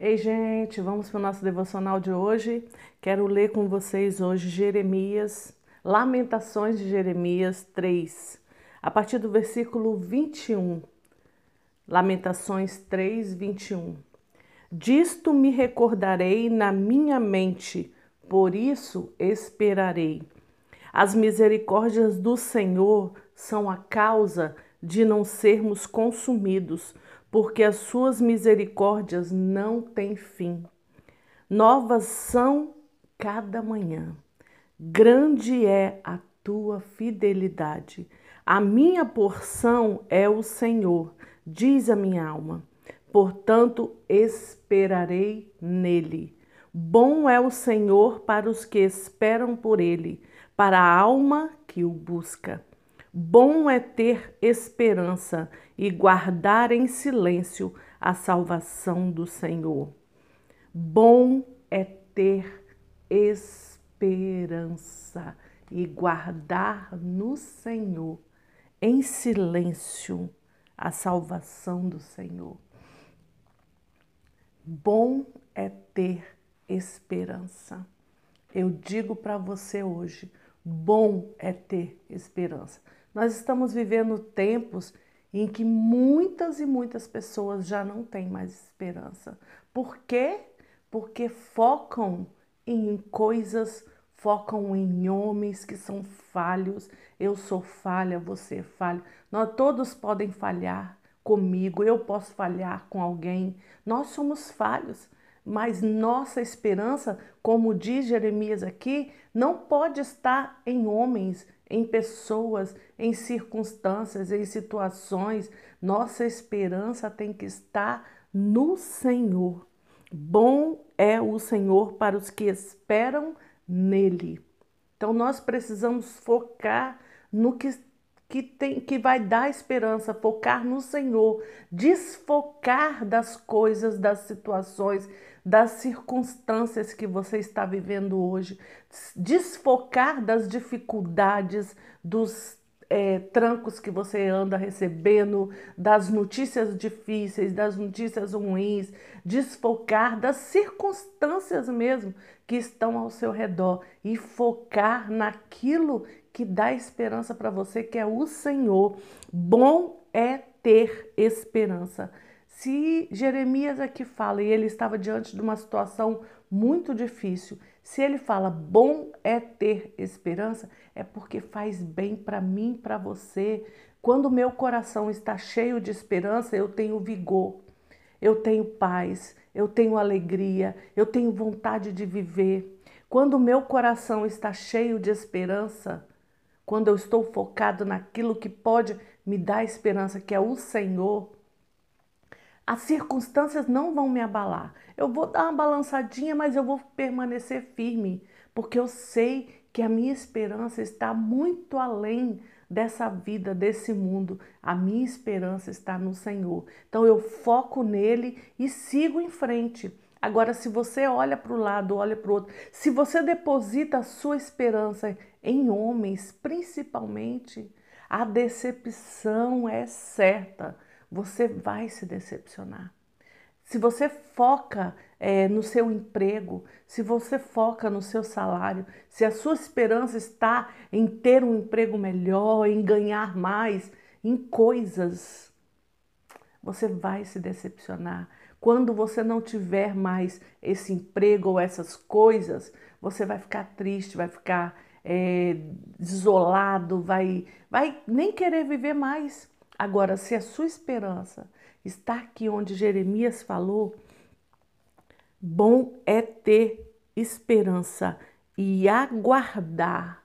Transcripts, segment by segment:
Ei, gente, vamos para o nosso devocional de hoje. Quero ler com vocês hoje Jeremias, Lamentações de Jeremias 3, a partir do versículo 21. Lamentações 3, 21. Disto me recordarei na minha mente, por isso esperarei. As misericórdias do Senhor são a causa de não sermos consumidos porque as suas misericórdias não têm fim. Novas são cada manhã. Grande é a tua fidelidade. A minha porção é o Senhor, diz a minha alma. Portanto, esperarei nele. Bom é o Senhor para os que esperam por ele, para a alma que o busca. Bom é ter esperança e guardar em silêncio a salvação do Senhor. Bom é ter esperança e guardar no Senhor em silêncio a salvação do Senhor. Bom é ter esperança. Eu digo para você hoje, bom é ter esperança. Nós estamos vivendo tempos em que muitas e muitas pessoas já não têm mais esperança. Por quê? Porque focam em coisas, focam em homens que são falhos. Eu sou falha, você é falho. Nós todos podem falhar comigo, eu posso falhar com alguém. Nós somos falhos, mas nossa esperança, como diz Jeremias aqui, não pode estar em homens, em pessoas, em circunstâncias, em situações. Nossa esperança tem que estar no Senhor. Bom é o Senhor para os que esperam nele. Então nós precisamos focar no que que tem que vai dar esperança, focar no Senhor, desfocar das coisas, das situações, das circunstâncias que você está vivendo hoje, desfocar das dificuldades, dos é, trancos que você anda recebendo, das notícias difíceis, das notícias ruins, desfocar das circunstâncias mesmo que estão ao seu redor e focar naquilo que dá esperança para você, que é o Senhor. Bom é ter esperança. Se Jeremias aqui fala e ele estava diante de uma situação muito difícil, se ele fala bom é ter esperança, é porque faz bem para mim, para você. Quando meu coração está cheio de esperança, eu tenho vigor, eu tenho paz, eu tenho alegria, eu tenho vontade de viver. Quando meu coração está cheio de esperança, quando eu estou focado naquilo que pode me dar esperança, que é o Senhor, as circunstâncias não vão me abalar. Eu vou dar uma balançadinha, mas eu vou permanecer firme, porque eu sei que a minha esperança está muito além dessa vida, desse mundo. A minha esperança está no Senhor. Então eu foco nele e sigo em frente. Agora, se você olha para o lado, olha para o outro, se você deposita a sua esperança em homens, principalmente, a decepção é certa. Você vai se decepcionar. Se você foca é, no seu emprego, se você foca no seu salário, se a sua esperança está em ter um emprego melhor, em ganhar mais, em coisas, você vai se decepcionar. Quando você não tiver mais esse emprego ou essas coisas, você vai ficar triste, vai ficar é, isolado, vai, vai nem querer viver mais. Agora, se a sua esperança está aqui onde Jeremias falou, bom é ter esperança e aguardar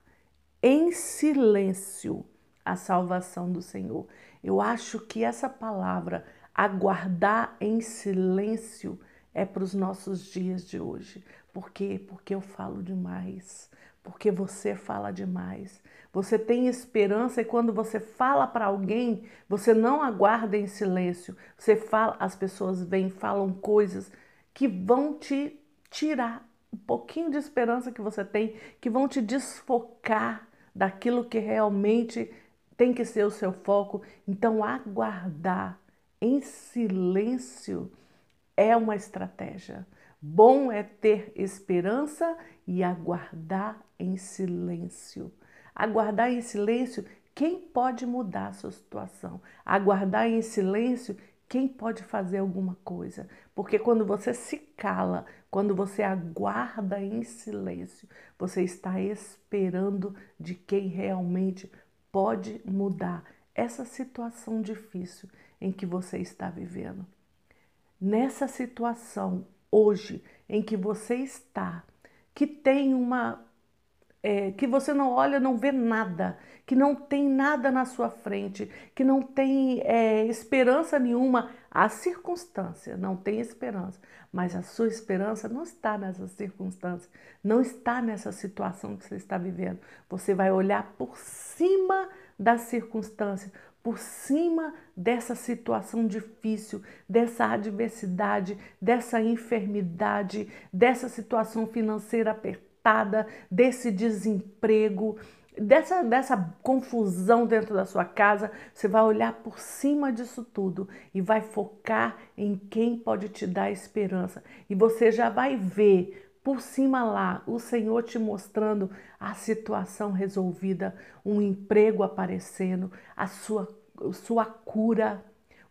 em silêncio a salvação do Senhor. Eu acho que essa palavra aguardar em silêncio é para os nossos dias de hoje. Por quê? Porque eu falo demais, porque você fala demais. Você tem esperança e quando você fala para alguém, você não aguarda em silêncio. Você fala, as pessoas vêm, falam coisas que vão te tirar um pouquinho de esperança que você tem, que vão te desfocar daquilo que realmente tem que ser o seu foco. Então, aguardar em silêncio é uma estratégia. Bom é ter esperança e aguardar em silêncio. Aguardar em silêncio quem pode mudar a sua situação. Aguardar em silêncio quem pode fazer alguma coisa. Porque quando você se cala, quando você aguarda em silêncio, você está esperando de quem realmente pode mudar essa situação difícil em que você está vivendo. Nessa situação hoje em que você está, que tem uma é, que você não olha, não vê nada, que não tem nada na sua frente, que não tem é, esperança nenhuma. A circunstância não tem esperança, mas a sua esperança não está nessa circunstância, não está nessa situação que você está vivendo. Você vai olhar por cima da circunstância, por cima dessa situação difícil, dessa adversidade, dessa enfermidade, dessa situação financeira apertada desse desemprego, dessa, dessa confusão dentro da sua casa, você vai olhar por cima disso tudo e vai focar em quem pode te dar esperança. E você já vai ver por cima lá o Senhor te mostrando a situação resolvida, um emprego aparecendo, a sua, sua cura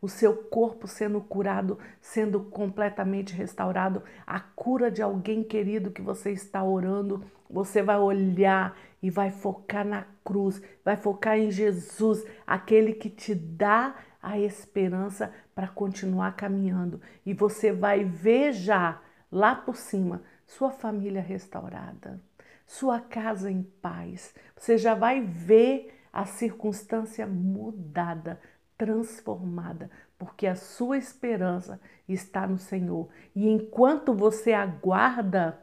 o seu corpo sendo curado, sendo completamente restaurado, a cura de alguém querido que você está orando, você vai olhar e vai focar na cruz, vai focar em Jesus, aquele que te dá a esperança para continuar caminhando. E você vai ver já lá por cima sua família restaurada, sua casa em paz. Você já vai ver a circunstância mudada transformada, porque a sua esperança está no Senhor. E enquanto você aguarda,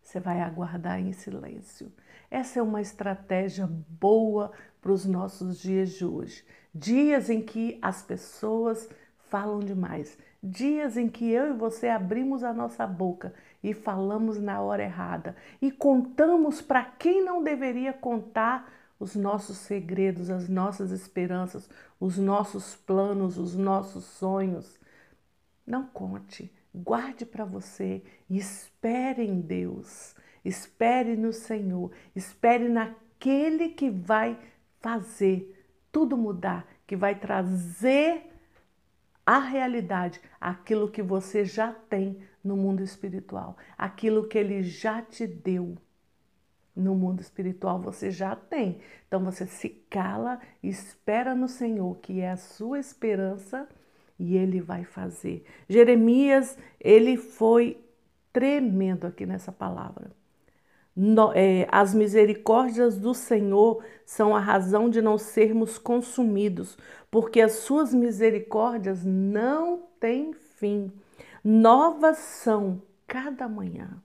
você vai aguardar em silêncio. Essa é uma estratégia boa para os nossos dias de hoje. Dias em que as pessoas falam demais, dias em que eu e você abrimos a nossa boca e falamos na hora errada. E contamos para quem não deveria contar os nossos segredos, as nossas esperanças, os nossos planos, os nossos sonhos. Não conte, guarde para você. E espere em Deus, espere no Senhor, espere naquele que vai fazer tudo mudar, que vai trazer a realidade aquilo que você já tem no mundo espiritual, aquilo que ele já te deu no mundo espiritual você já tem. Então você se cala, espera no Senhor, que é a sua esperança, e ele vai fazer. Jeremias, ele foi tremendo aqui nessa palavra. É, as misericórdias do Senhor são a razão de não sermos consumidos, porque as suas misericórdias não têm fim. Novas são cada manhã.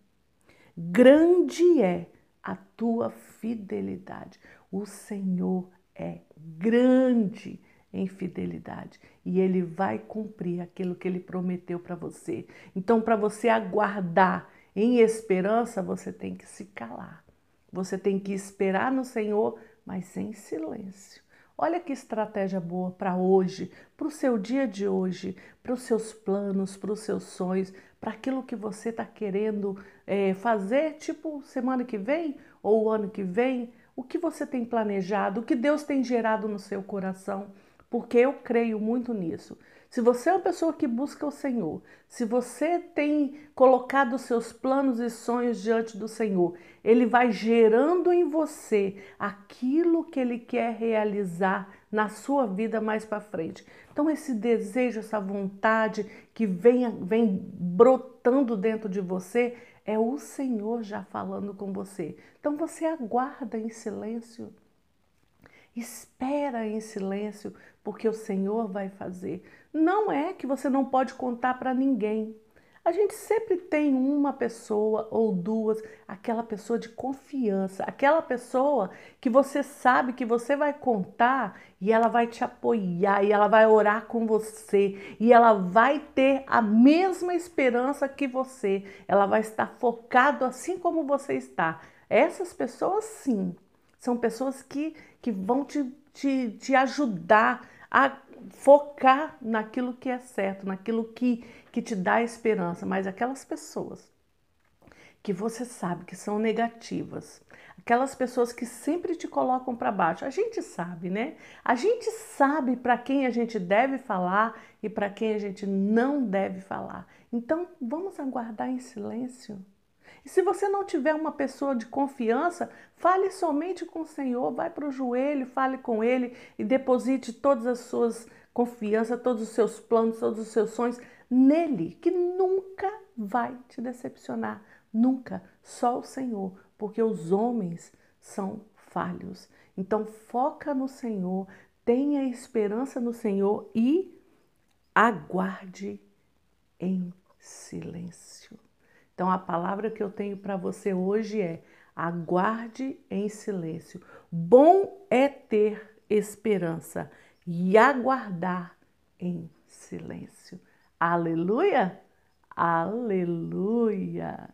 Grande é a tua fidelidade. O Senhor é grande em fidelidade e ele vai cumprir aquilo que ele prometeu para você. Então, para você aguardar em esperança, você tem que se calar. Você tem que esperar no Senhor, mas em silêncio. Olha que estratégia boa para hoje, para o seu dia de hoje, para os seus planos, para os seus sonhos, para aquilo que você está querendo é, fazer, tipo semana que vem ou o ano que vem, o que você tem planejado, o que Deus tem gerado no seu coração, porque eu creio muito nisso. Se você é uma pessoa que busca o Senhor, se você tem colocado seus planos e sonhos diante do Senhor, Ele vai gerando em você aquilo que Ele quer realizar na sua vida mais para frente. Então, esse desejo, essa vontade que vem, vem brotando dentro de você, é o Senhor já falando com você. Então, você aguarda em silêncio. Espera em silêncio, porque o Senhor vai fazer. Não é que você não pode contar para ninguém. A gente sempre tem uma pessoa ou duas, aquela pessoa de confiança, aquela pessoa que você sabe que você vai contar e ela vai te apoiar e ela vai orar com você e ela vai ter a mesma esperança que você. Ela vai estar focado assim como você está. Essas pessoas, sim, são pessoas que, que vão te, te, te ajudar a focar naquilo que é certo, naquilo que que te dá esperança, mas aquelas pessoas que você sabe que são negativas, aquelas pessoas que sempre te colocam para baixo. A gente sabe, né? A gente sabe para quem a gente deve falar e para quem a gente não deve falar. Então, vamos aguardar em silêncio. E se você não tiver uma pessoa de confiança, fale somente com o Senhor, vai para o joelho, fale com Ele e deposite todas as suas confianças, todos os seus planos, todos os seus sonhos nele, que nunca vai te decepcionar. Nunca, só o Senhor, porque os homens são falhos. Então foca no Senhor, tenha esperança no Senhor e aguarde em silêncio. Então a palavra que eu tenho para você hoje é: aguarde em silêncio. Bom é ter esperança e aguardar em silêncio. Aleluia! Aleluia!